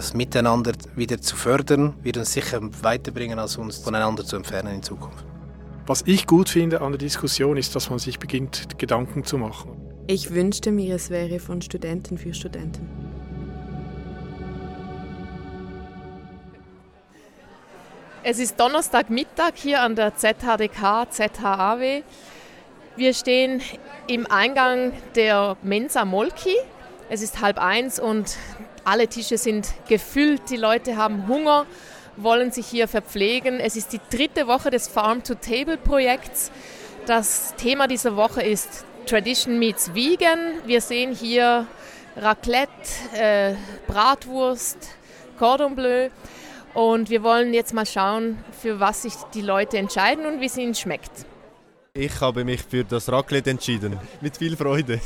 das Miteinander wieder zu fördern, wird uns sicher weiterbringen, als uns voneinander zu entfernen in Zukunft. Was ich gut finde an der Diskussion ist, dass man sich beginnt, Gedanken zu machen. Ich wünschte mir, es wäre von Studenten für Studenten. Es ist Donnerstagmittag hier an der ZHDK, ZHAW. Wir stehen im Eingang der Mensa Molki. Es ist halb eins und alle Tische sind gefüllt. Die Leute haben Hunger, wollen sich hier verpflegen. Es ist die dritte Woche des Farm-to-Table-Projekts. Das Thema dieser Woche ist Tradition meets Vegan. Wir sehen hier Raclette, äh, Bratwurst, Cordon Bleu. Und wir wollen jetzt mal schauen, für was sich die Leute entscheiden und wie es ihnen schmeckt. Ich habe mich für das Raclette entschieden. Mit viel Freude.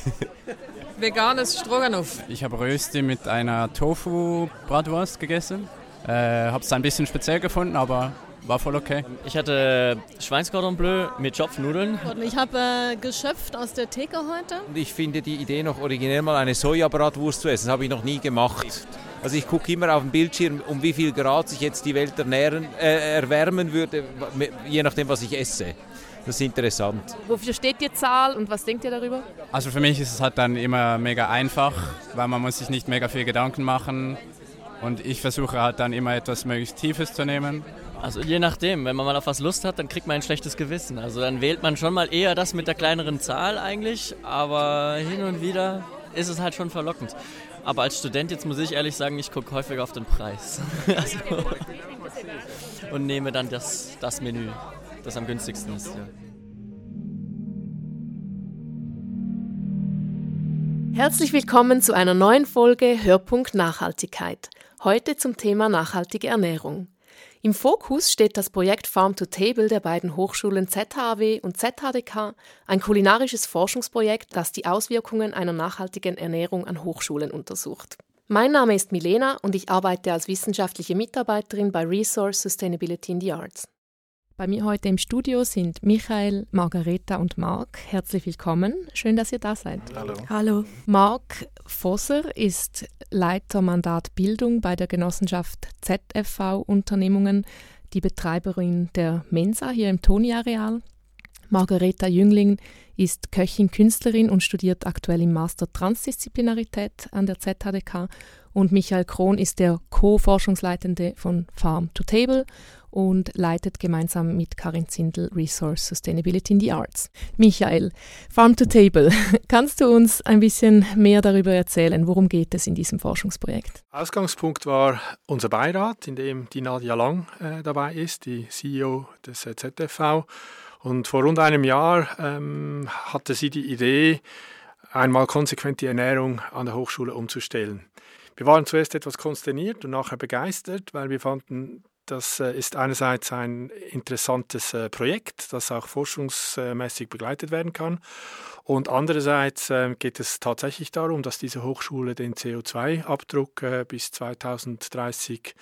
Veganes Stroganoff. Ich habe Rösti mit einer Tofu-Bratwurst gegessen. Äh, habe es ein bisschen speziell gefunden, aber war voll okay. Ich hatte Schweinscordon Bleu mit Schopfnudeln. Und ich habe äh, geschöpft aus der Theke heute. Und ich finde die Idee noch originell mal eine Sojabratwurst zu essen. Das habe ich noch nie gemacht. Also ich gucke immer auf dem Bildschirm, um wie viel Grad sich jetzt die Welt ernähren, äh, erwärmen würde, je nachdem, was ich esse. Das ist interessant. Wofür steht die Zahl und was denkt ihr darüber? Also für mich ist es halt dann immer mega einfach, weil man muss sich nicht mega viel Gedanken machen. Und ich versuche halt dann immer etwas möglichst Tiefes zu nehmen. Also je nachdem, wenn man mal auf was Lust hat, dann kriegt man ein schlechtes Gewissen. Also dann wählt man schon mal eher das mit der kleineren Zahl eigentlich, aber hin und wieder ist es halt schon verlockend. Aber als Student jetzt muss ich ehrlich sagen, ich gucke häufiger auf den Preis. also, und nehme dann das, das Menü, das am günstigsten ist. Ja. Herzlich willkommen zu einer neuen Folge Hörpunkt Nachhaltigkeit. Heute zum Thema nachhaltige Ernährung. Im Fokus steht das Projekt Farm to Table der beiden Hochschulen ZHW und ZHDK, ein kulinarisches Forschungsprojekt, das die Auswirkungen einer nachhaltigen Ernährung an Hochschulen untersucht. Mein Name ist Milena und ich arbeite als wissenschaftliche Mitarbeiterin bei Resource Sustainability in the Arts. Bei mir heute im Studio sind Michael, Margareta und Marc. Herzlich willkommen. Schön, dass ihr da seid. Hallo. Hallo. Marc Vosser ist Leiter Mandat Bildung bei der Genossenschaft ZFV Unternehmungen, die Betreiberin der Mensa hier im Toni-Areal. Margareta Jüngling ist Köchin, Künstlerin und studiert aktuell im Master Transdisziplinarität an der ZHDK. Und Michael Krohn ist der Co-Forschungsleitende von Farm to Table und leitet gemeinsam mit Karin Zindel Resource Sustainability in the Arts. Michael, Farm to Table, kannst du uns ein bisschen mehr darüber erzählen? Worum geht es in diesem Forschungsprojekt? Ausgangspunkt war unser Beirat, in dem die Nadia Lang äh, dabei ist, die CEO des ZFV. Und vor rund einem Jahr ähm, hatte sie die Idee, einmal konsequent die Ernährung an der Hochschule umzustellen. Wir waren zuerst etwas konsterniert und nachher begeistert, weil wir fanden, das äh, ist einerseits ein interessantes äh, Projekt, das auch forschungsmäßig begleitet werden kann. Und andererseits äh, geht es tatsächlich darum, dass diese Hochschule den CO2-Abdruck bis 2030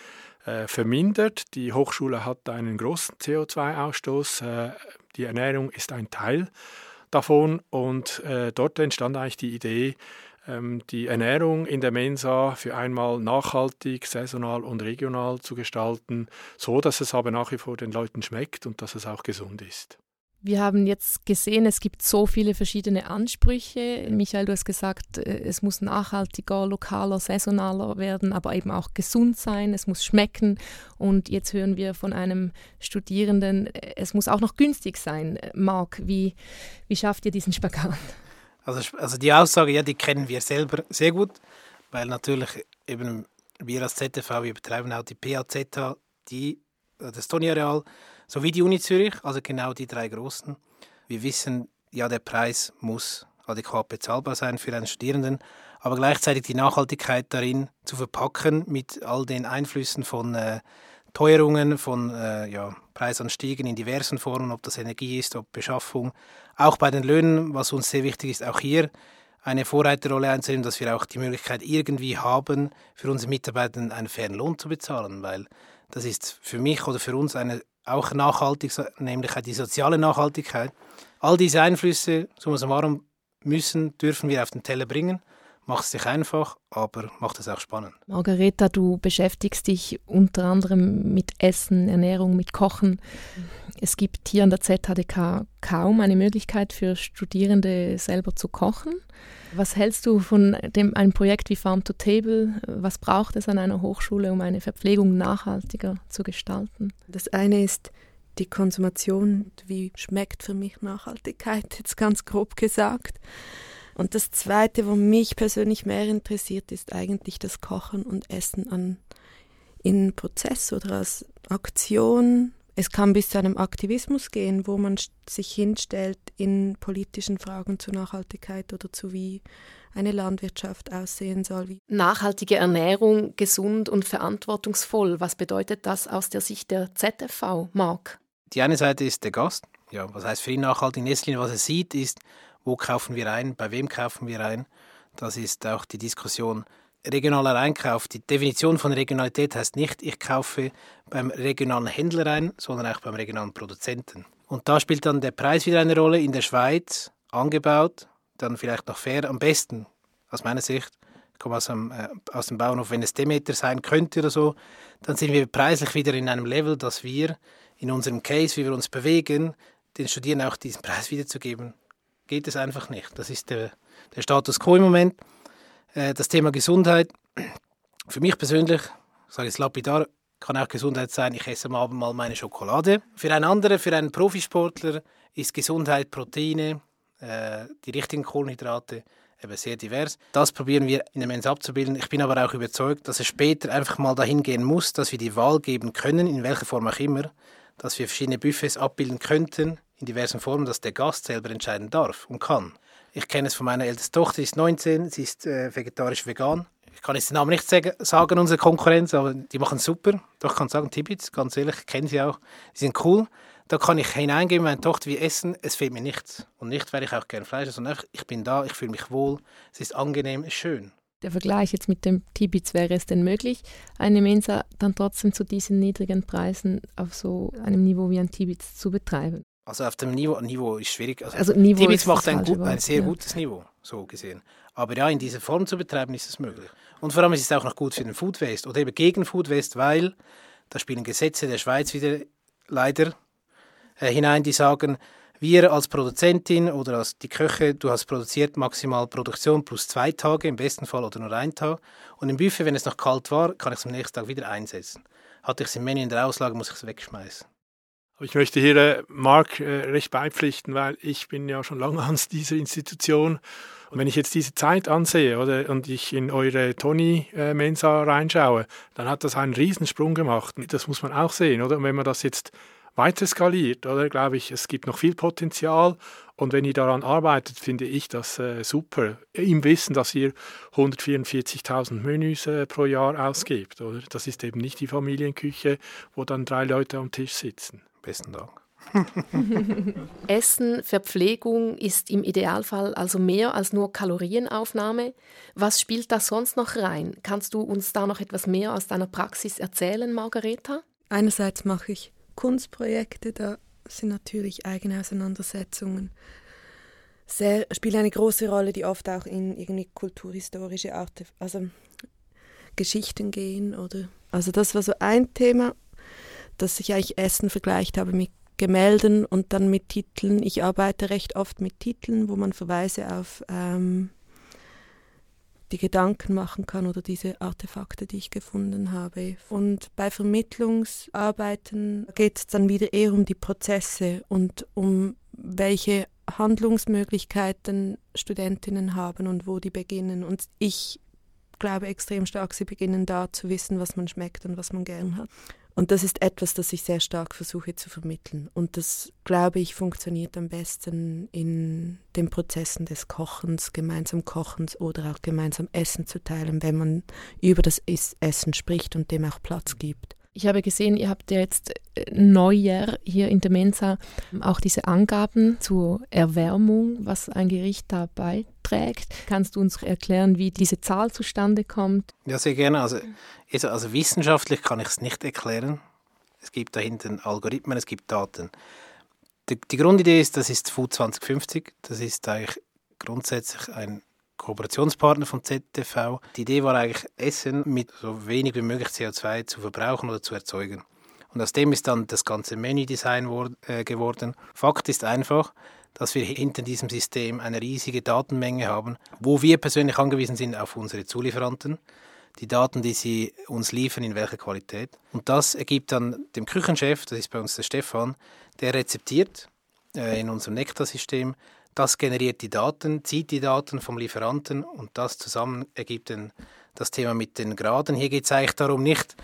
vermindert. Die Hochschule hat einen großen CO2-Ausstoß. Die Ernährung ist ein Teil davon. Und dort entstand eigentlich die Idee, die Ernährung in der Mensa für einmal nachhaltig, saisonal und regional zu gestalten, so dass es aber nach wie vor den Leuten schmeckt und dass es auch gesund ist. Wir haben jetzt gesehen, es gibt so viele verschiedene Ansprüche. Michael, du hast gesagt, äh, es muss nachhaltiger, lokaler, saisonaler werden, aber eben auch gesund sein, es muss schmecken. Und jetzt hören wir von einem Studierenden, äh, es muss auch noch günstig sein. Marc, wie, wie schafft ihr diesen Spagat? Also, also die Aussage, ja, die kennen wir selber sehr gut, weil natürlich eben wir als ZTV, wir betreiben auch die PAZ, die, das Toni-Areal sowie die Uni Zürich, also genau die drei großen. Wir wissen, ja, der Preis muss adäquat bezahlbar sein für einen Studierenden, aber gleichzeitig die Nachhaltigkeit darin zu verpacken mit all den Einflüssen von äh, Teuerungen, von äh, ja, Preisanstiegen in diversen Formen, ob das Energie ist, ob Beschaffung. Auch bei den Löhnen, was uns sehr wichtig ist, auch hier eine Vorreiterrolle einzunehmen, dass wir auch die Möglichkeit irgendwie haben, für unsere Mitarbeiter einen fairen Lohn zu bezahlen, weil das ist für mich oder für uns eine auch nachhaltig, nämlich die soziale Nachhaltigkeit. All diese Einflüsse, summa summarum, müssen, dürfen wir auf den Teller bringen. Macht es sich einfach, aber macht es auch spannend. Margareta, du beschäftigst dich unter anderem mit Essen, Ernährung, mit Kochen. Es gibt hier an der ZHDK kaum eine Möglichkeit für Studierende selber zu kochen. Was hältst du von dem, einem Projekt wie Farm to Table? Was braucht es an einer Hochschule, um eine Verpflegung nachhaltiger zu gestalten? Das eine ist die Konsumation. Wie schmeckt für mich Nachhaltigkeit, jetzt ganz grob gesagt. Und das Zweite, was mich persönlich mehr interessiert, ist eigentlich das Kochen und Essen an, in Prozess oder als Aktion. Es kann bis zu einem Aktivismus gehen, wo man sich hinstellt in politischen Fragen zur Nachhaltigkeit oder zu wie eine Landwirtschaft aussehen soll. Nachhaltige Ernährung, gesund und verantwortungsvoll. Was bedeutet das aus der Sicht der ZFV, Marc? Die eine Seite ist der Gast. Ja, was heißt für ihn nachhaltig? In erster Linie, was er sieht, ist, wo kaufen wir ein, bei wem kaufen wir ein. Das ist auch die Diskussion regionaler Einkauf. Die Definition von Regionalität heißt nicht, ich kaufe beim regionalen Händler ein, sondern auch beim regionalen Produzenten. Und da spielt dann der Preis wieder eine Rolle. In der Schweiz angebaut, dann vielleicht noch fair, am besten aus meiner Sicht. Ich komme aus dem, äh, aus dem Bauernhof, wenn es Demeter sein könnte oder so, dann sind wir preislich wieder in einem Level, dass wir in unserem Case, wie wir uns bewegen, den Studierenden auch diesen Preis wiederzugeben, geht es einfach nicht. Das ist der, der Status quo im Moment. Äh, das Thema Gesundheit, für mich persönlich, sage ich es lapidar, kann auch Gesundheit sein, ich esse am Abend mal meine Schokolade. Für einen anderen, für einen Profisportler ist Gesundheit Proteine, äh, die richtigen Kohlenhydrate, eben sehr divers. Das probieren wir in der Mensa abzubilden. Ich bin aber auch überzeugt, dass es später einfach mal dahin gehen muss, dass wir die Wahl geben können, in welcher Form auch immer, dass wir verschiedene Buffets abbilden könnten, in diversen Formen, dass der Gast selber entscheiden darf und kann. Ich kenne es von meiner ältesten Tochter, sie ist 19, sie ist äh, vegetarisch-vegan. Ich kann jetzt den Namen nicht sagen, unsere Konkurrenz, aber die machen super. Doch ich kann sagen, Tibits, ganz ehrlich, ich kenne sie auch, die sind cool. Da kann ich hineingehen, meine Tochter, wie essen, es fehlt mir nichts. Und nicht, weil ich auch gerne Fleisch esse, sondern einfach, ich bin da, ich fühle mich wohl, es ist angenehm, es ist schön. Der Vergleich jetzt mit dem Tibits, wäre es denn möglich, eine Mensa dann trotzdem zu diesen niedrigen Preisen auf so einem Niveau wie ein Tibits zu betreiben? Also auf dem Niveau, Niveau ist schwierig. Also, also Niveau Tibits macht ein, gut, ein sehr ja. gutes Niveau, so gesehen. Aber ja, in dieser Form zu betreiben, ist es möglich. Und vor allem ist es auch noch gut für den Food Waste oder eben gegen Food Waste, weil da spielen Gesetze der Schweiz wieder leider äh, hinein, die sagen, wir als Produzentin oder als die Köche, du hast produziert maximal Produktion plus zwei Tage, im besten Fall oder nur ein Tag. Und im Buffet, wenn es noch kalt war, kann ich es am nächsten Tag wieder einsetzen. Hatte ich es im Menü in der Auslage, muss ich es wegschmeißen. Ich möchte hier äh, Marc äh, recht beipflichten, weil ich bin ja schon lange an dieser Institution. Und wenn ich jetzt diese Zeit ansehe oder, und ich in eure Tony-Mensa reinschaue, dann hat das einen Riesensprung gemacht. Das muss man auch sehen, oder? Und wenn man das jetzt weiter skaliert, oder glaube ich, es gibt noch viel Potenzial. Und wenn ihr daran arbeitet, finde ich das äh, super. Im Wissen, dass ihr 144.000 Menüs äh, pro Jahr ausgebt, oder? Das ist eben nicht die Familienküche, wo dann drei Leute am Tisch sitzen. Besten Dank. Essen, Verpflegung ist im Idealfall also mehr als nur Kalorienaufnahme. Was spielt da sonst noch rein? Kannst du uns da noch etwas mehr aus deiner Praxis erzählen, Margareta? Einerseits mache ich Kunstprojekte, da sind natürlich eigene Auseinandersetzungen sehr, spielen eine große Rolle, die oft auch in irgendwie kulturhistorische Arte, also Geschichten gehen oder also das war so ein Thema, dass ich eigentlich Essen vergleicht habe mit Gemälden und dann mit Titeln. Ich arbeite recht oft mit Titeln, wo man Verweise auf ähm, die Gedanken machen kann oder diese Artefakte, die ich gefunden habe. Und bei Vermittlungsarbeiten geht es dann wieder eher um die Prozesse und um welche Handlungsmöglichkeiten Studentinnen haben und wo die beginnen. Und ich glaube extrem stark, sie beginnen da zu wissen, was man schmeckt und was man gern hat. Und das ist etwas, das ich sehr stark versuche zu vermitteln. Und das, glaube ich, funktioniert am besten in den Prozessen des Kochens, gemeinsam Kochens oder auch gemeinsam Essen zu teilen, wenn man über das Essen spricht und dem auch Platz gibt. Ich habe gesehen, ihr habt ja jetzt äh, Neujahr hier in der Mensa auch diese Angaben zur Erwärmung, was ein Gericht da beiträgt. Kannst du uns erklären, wie diese Zahl zustande kommt? Ja, sehr gerne. Also, also wissenschaftlich kann ich es nicht erklären. Es gibt dahinter Algorithmen, es gibt Daten. Die, die Grundidee ist, das ist Food 2050. Das ist eigentlich grundsätzlich ein Kooperationspartner von ZTV. Die Idee war eigentlich, Essen mit so wenig wie möglich CO2 zu verbrauchen oder zu erzeugen. Und aus dem ist dann das ganze Menüdesign äh, geworden. Fakt ist einfach, dass wir hinter diesem System eine riesige Datenmenge haben, wo wir persönlich angewiesen sind auf unsere Zulieferanten, die Daten, die sie uns liefern, in welcher Qualität. Und das ergibt dann dem Küchenchef, das ist bei uns der Stefan, der rezeptiert äh, in unserem Nektar-System, das generiert die Daten, zieht die Daten vom Lieferanten und das zusammen ergibt dann das Thema mit den Graden. Hier geht es eigentlich darum, nicht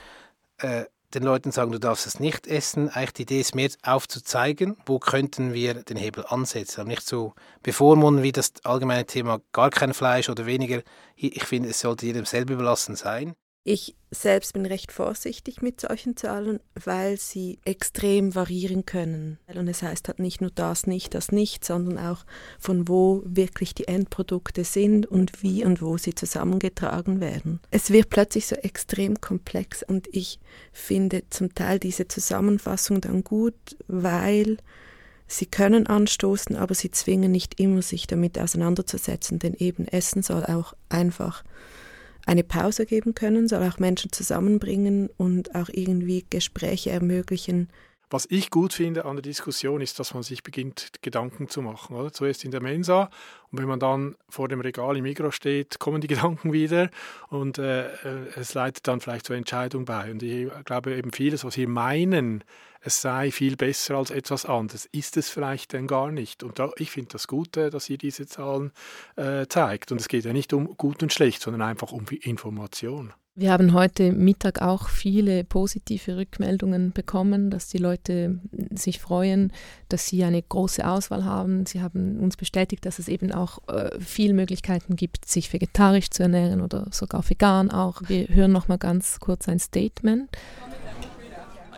äh, den Leuten sagen, du darfst es nicht essen. Eigentlich die Idee ist mehr aufzuzeigen, wo könnten wir den Hebel ansetzen. Aber nicht so bevormunden wie das allgemeine Thema gar kein Fleisch oder weniger. Ich finde, es sollte jedem selber überlassen sein. Ich selbst bin recht vorsichtig mit solchen Zahlen, weil sie extrem variieren können. Und es heißt halt nicht nur das nicht, das nicht, sondern auch von wo wirklich die Endprodukte sind und wie und wo sie zusammengetragen werden. Es wird plötzlich so extrem komplex und ich finde zum Teil diese Zusammenfassung dann gut, weil Sie können anstoßen, aber sie zwingen nicht immer, sich damit auseinanderzusetzen, denn eben Essen soll auch einfach eine Pause geben können, soll auch Menschen zusammenbringen und auch irgendwie Gespräche ermöglichen. Was ich gut finde an der Diskussion ist, dass man sich beginnt, Gedanken zu machen. Oder? Zuerst in der Mensa und wenn man dann vor dem Regal im Mikro steht, kommen die Gedanken wieder und äh, äh, es leitet dann vielleicht zur Entscheidung bei. Und ich glaube eben vieles, was wir meinen, es sei viel besser als etwas anderes, ist es vielleicht denn gar nicht. Und da, ich finde das Gute, dass ihr diese Zahlen äh, zeigt. Und es geht ja nicht um gut und schlecht, sondern einfach um Information. Wir haben heute Mittag auch viele positive Rückmeldungen bekommen, dass die Leute sich freuen, dass sie eine große Auswahl haben. Sie haben uns bestätigt, dass es eben auch äh, viele Möglichkeiten gibt, sich vegetarisch zu ernähren oder sogar vegan auch. Wir hören noch mal ganz kurz ein Statement.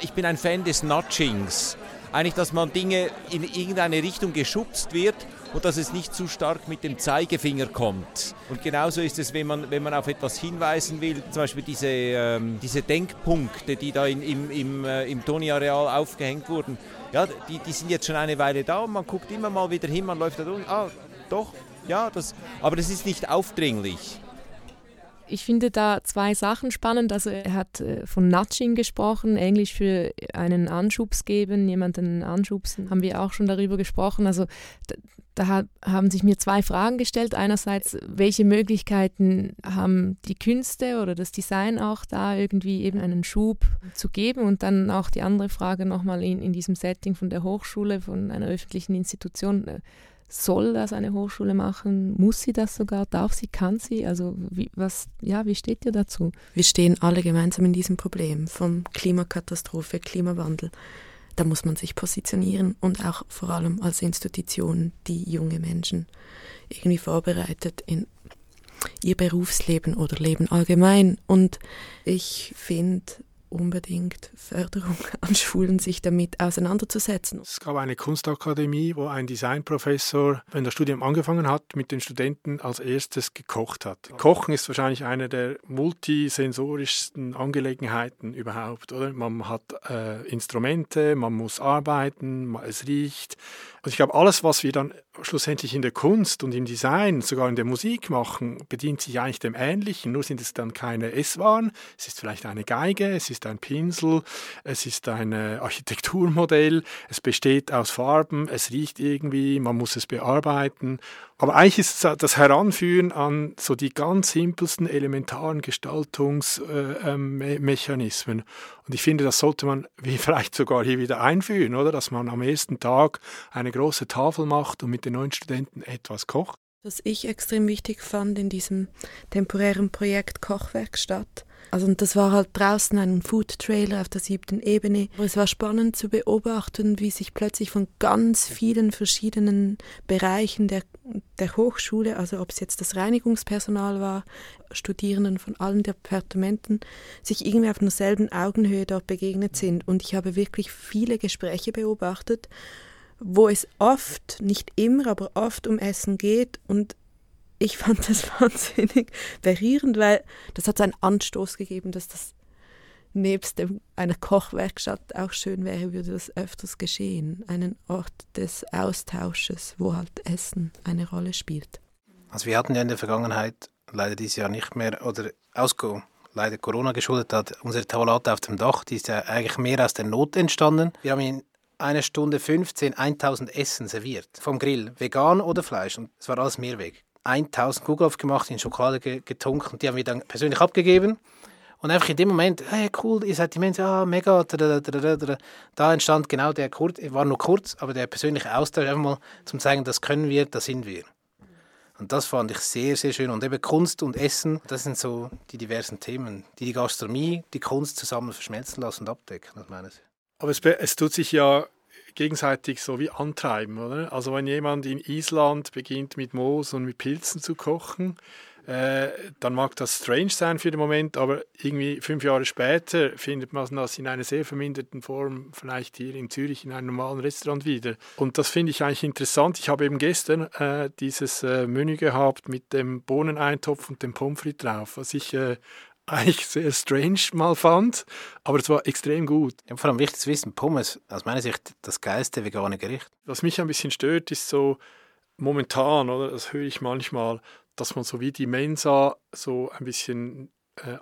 Ich bin ein Fan des Nudgings. Eigentlich, dass man Dinge in irgendeine Richtung geschubst wird und dass es nicht zu stark mit dem Zeigefinger kommt. Und genauso ist es, wenn man, wenn man auf etwas hinweisen will, zum Beispiel diese, ähm, diese Denkpunkte, die da in, im, im, äh, im Toni-Areal aufgehängt wurden, ja, die, die sind jetzt schon eine Weile da und man guckt immer mal wieder hin, man läuft da durch, ah, doch, ja, das, aber das ist nicht aufdringlich. Ich finde da zwei Sachen spannend. Also er hat äh, von Nudging gesprochen, Englisch für einen Anschubs geben, jemanden anschubsen, haben wir auch schon darüber gesprochen. Also da haben sich mir zwei Fragen gestellt. Einerseits, welche Möglichkeiten haben die Künste oder das Design auch da irgendwie eben einen Schub zu geben? Und dann auch die andere Frage nochmal in, in diesem Setting von der Hochschule, von einer öffentlichen Institution. Soll das eine Hochschule machen? Muss sie das sogar? Darf sie? Kann sie? Also wie, was, ja, wie steht ihr dazu? Wir stehen alle gemeinsam in diesem Problem von Klimakatastrophe, Klimawandel da muss man sich positionieren und auch vor allem als Institution, die junge Menschen irgendwie vorbereitet in ihr Berufsleben oder Leben allgemein. Und ich finde, unbedingt Förderung an Schulen, sich damit auseinanderzusetzen. Es gab eine Kunstakademie, wo ein Designprofessor, wenn das Studium angefangen hat, mit den Studenten als erstes gekocht hat. Kochen ist wahrscheinlich eine der multisensorischsten Angelegenheiten überhaupt, oder? Man hat äh, Instrumente, man muss arbeiten, es riecht. Also ich glaube, alles, was wir dann schlussendlich in der Kunst und im Design, sogar in der Musik machen, bedient sich eigentlich dem Ähnlichen, nur sind es dann keine Esswaren, es ist vielleicht eine Geige, es ist ein Pinsel, es ist ein Architekturmodell, es besteht aus Farben, es riecht irgendwie, man muss es bearbeiten. Aber eigentlich ist das Heranführen an so die ganz simpelsten elementaren Gestaltungsmechanismen. Äh, ähm, und ich finde, das sollte man wie vielleicht sogar hier wieder einführen, oder? Dass man am ersten Tag eine große Tafel macht und mit den neuen Studenten etwas kocht. Was ich extrem wichtig fand in diesem temporären Projekt Kochwerkstatt, also und das war halt draußen ein Food Trailer auf der siebten Ebene. Es war spannend zu beobachten, wie sich plötzlich von ganz vielen verschiedenen Bereichen der, der Hochschule, also ob es jetzt das Reinigungspersonal war, Studierenden von allen Departementen, sich irgendwie auf derselben Augenhöhe dort begegnet sind. Und ich habe wirklich viele Gespräche beobachtet, wo es oft, nicht immer, aber oft um Essen geht und ich fand das wahnsinnig berührend, weil das hat so einen Anstoß gegeben, dass das nebst dem, einer Kochwerkstatt auch schön wäre, würde das öfters geschehen. Einen Ort des Austausches, wo halt Essen eine Rolle spielt. Also wir hatten ja in der Vergangenheit leider dieses Jahr nicht mehr oder ausgo leider Corona geschuldet hat, unsere Tavolate auf dem Dach, die ist ja eigentlich mehr aus der Not entstanden. Wir haben in einer Stunde 15 1000 Essen serviert vom Grill, vegan oder Fleisch und es war alles Mehrweg. 1000 Kugelhof gemacht, in Schokolade getunkt und die haben wir dann persönlich abgegeben. Und einfach in dem Moment, hey, cool, ihr seid die Menschen, ah, mega, da entstand genau der, kurz, war nur kurz, aber der persönliche Austausch, einfach mal zum zeigen, das können wir, das sind wir. Und das fand ich sehr, sehr schön. Und eben Kunst und Essen, das sind so die diversen Themen, die die Gastronomie, die Kunst zusammen verschmelzen lassen und abdecken, aus meiner Sicht. Aber es, es tut sich ja gegenseitig so wie antreiben, oder? Also wenn jemand in Island beginnt mit Moos und mit Pilzen zu kochen, äh, dann mag das strange sein für den Moment, aber irgendwie fünf Jahre später findet man das in einer sehr verminderten Form vielleicht hier in Zürich in einem normalen Restaurant wieder. Und das finde ich eigentlich interessant. Ich habe eben gestern äh, dieses äh, Menü gehabt mit dem Bohneneintopf und dem Pommes frites drauf, was ich äh, eigentlich sehr strange mal fand, aber es war extrem gut. Ja, vor allem wichtig zu wissen, Pommes, aus meiner Sicht das geilste vegane Gericht. Was mich ein bisschen stört, ist so momentan, oder das höre ich manchmal, dass man so wie die Mensa so ein bisschen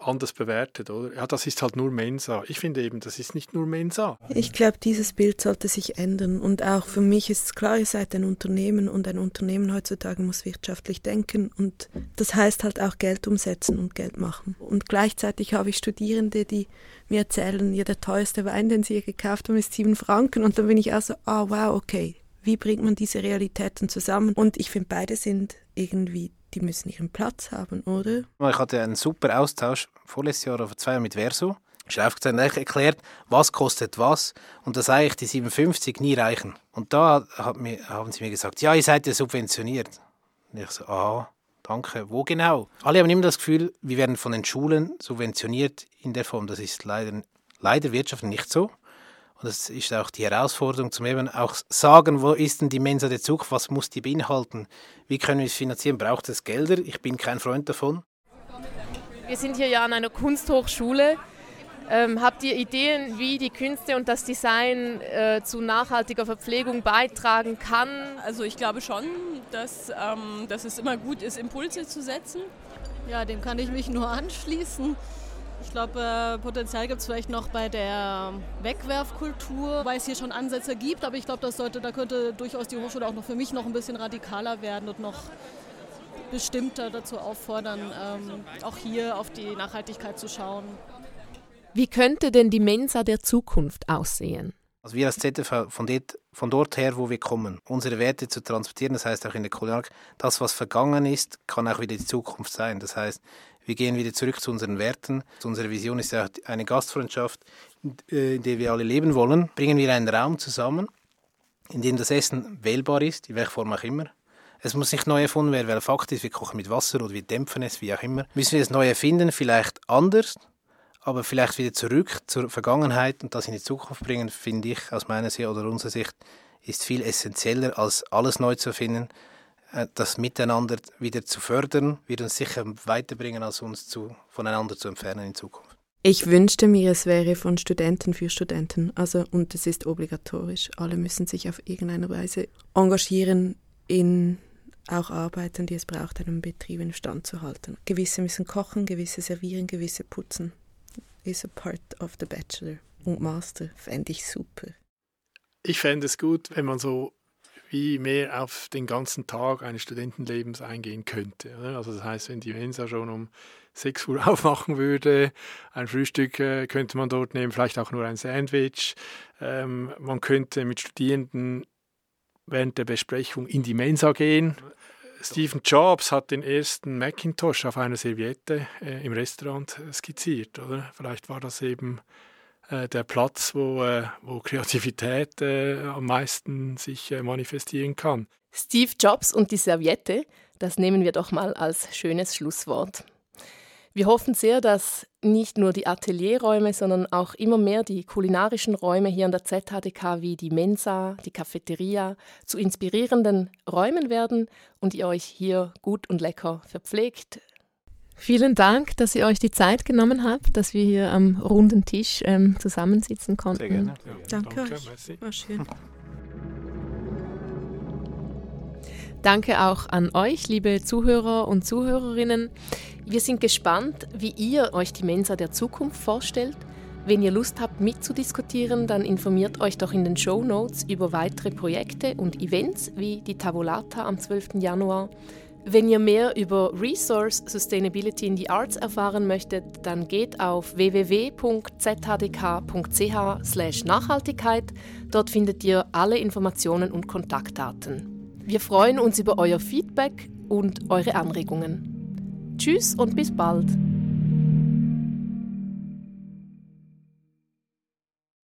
anders bewertet, oder? Ja, das ist halt nur Mensa. Ich finde eben, das ist nicht nur Mensa. Ich glaube, dieses Bild sollte sich ändern. Und auch für mich ist klar, ihr seid ein Unternehmen und ein Unternehmen heutzutage muss wirtschaftlich denken. Und das heißt halt auch Geld umsetzen und Geld machen. Und gleichzeitig habe ich Studierende, die mir erzählen, ja, der teuerste Wein, den sie hier gekauft haben, ist sieben Franken. Und dann bin ich auch so, ah, oh, wow, okay. Wie bringt man diese Realitäten zusammen? Und ich finde, beide sind irgendwie die müssen ihren Platz haben, oder? Ich hatte einen super Austausch vorletztes Jahr oder zwei Jahren mit Verso. Ich habe erklärt, was kostet was und dass eigentlich die 57 nie reichen. Und da mir, haben sie mir gesagt, ja, ihr seid ja subventioniert. Und ich so, ah, danke. Wo genau? Alle haben immer das Gefühl, wir werden von den Schulen subventioniert in der Form. Das ist leider, leider wirtschaftlich nicht so. Und das ist auch die Herausforderung, zum eben auch sagen, wo ist denn die Mensa der Zukunft, was muss die beinhalten, wie können wir es finanzieren, braucht es Gelder? Ich bin kein Freund davon. Wir sind hier ja an einer Kunsthochschule. Ähm, habt ihr Ideen, wie die Künste und das Design äh, zu nachhaltiger Verpflegung beitragen kann? Also ich glaube schon, dass, ähm, dass es immer gut ist, Impulse zu setzen. Ja, dem kann ich mich nur anschließen. Ich glaube, äh, Potenzial gibt es vielleicht noch bei der Wegwerfkultur, weil es hier schon Ansätze gibt, aber ich glaube, das sollte, da könnte durchaus die Hochschule auch noch für mich noch ein bisschen radikaler werden und noch bestimmter dazu auffordern, ähm, auch hier auf die Nachhaltigkeit zu schauen. Wie könnte denn die Mensa der Zukunft aussehen? Also wir als ZFV von dort, von dort her, wo wir kommen, unsere Werte zu transportieren, das heißt auch in der Kulinarik, das, was vergangen ist, kann auch wieder die Zukunft sein. Das heißt, wir gehen wieder zurück zu unseren Werten. Unsere Vision ist ja eine Gastfreundschaft, äh, in der wir alle leben wollen. Bringen wir einen Raum zusammen, in dem das Essen wählbar ist, in welcher Form auch immer. Es muss nicht neu erfunden werden, weil Fakt ist, wir kochen mit Wasser oder wir dämpfen es, wie auch immer. Müssen wir es neu erfinden, vielleicht anders, aber vielleicht wieder zurück zur Vergangenheit und das in die Zukunft bringen, finde ich aus meiner Sicht oder unserer Sicht, ist viel essentieller, als alles neu zu erfinden. Äh, das Miteinander wieder zu fördern, wird uns sicher weiterbringen, als uns zu, voneinander zu entfernen in Zukunft. Ich wünschte mir, es wäre von Studenten für Studenten. Also, und es ist obligatorisch. Alle müssen sich auf irgendeine Weise engagieren in auch Arbeiten, die es braucht, einen Betrieb in Stand zu halten. Gewisse müssen kochen, gewisse servieren, gewisse putzen. Is a part of the Bachelor und Master. Fände ich super. Ich fände es gut, wenn man so wie mehr auf den ganzen Tag eines Studentenlebens eingehen könnte. Also das heißt, wenn die Mensa schon um 6 Uhr aufmachen würde, ein Frühstück äh, könnte man dort nehmen, vielleicht auch nur ein Sandwich. Ähm, man könnte mit Studierenden während der Besprechung in die Mensa gehen. Stephen Jobs hat den ersten Macintosh auf einer Serviette äh, im Restaurant skizziert, oder? Vielleicht war das eben äh, der Platz, wo, äh, wo Kreativität äh, am meisten sich manifestieren kann. Steve Jobs und die Serviette, das nehmen wir doch mal als schönes Schlusswort. Wir hoffen sehr, dass nicht nur die Atelierräume, sondern auch immer mehr die kulinarischen Räume hier an der ZHDK wie die Mensa, die Cafeteria zu inspirierenden Räumen werden und ihr euch hier gut und lecker verpflegt, Vielen Dank, dass ihr euch die Zeit genommen habt, dass wir hier am runden Tisch ähm, zusammensitzen konnten. Sehr gerne. Ja, danke. danke. War schön. Danke auch an euch, liebe Zuhörer und Zuhörerinnen. Wir sind gespannt, wie ihr euch die Mensa der Zukunft vorstellt. Wenn ihr Lust habt mitzudiskutieren, dann informiert euch doch in den Show Notes über weitere Projekte und Events wie die Tavolata am 12. Januar. Wenn ihr mehr über Resource Sustainability in the Arts erfahren möchtet, dann geht auf www.zdhdk.ch/nachhaltigkeit. Dort findet ihr alle Informationen und Kontaktdaten. Wir freuen uns über euer Feedback und eure Anregungen. Tschüss und bis bald.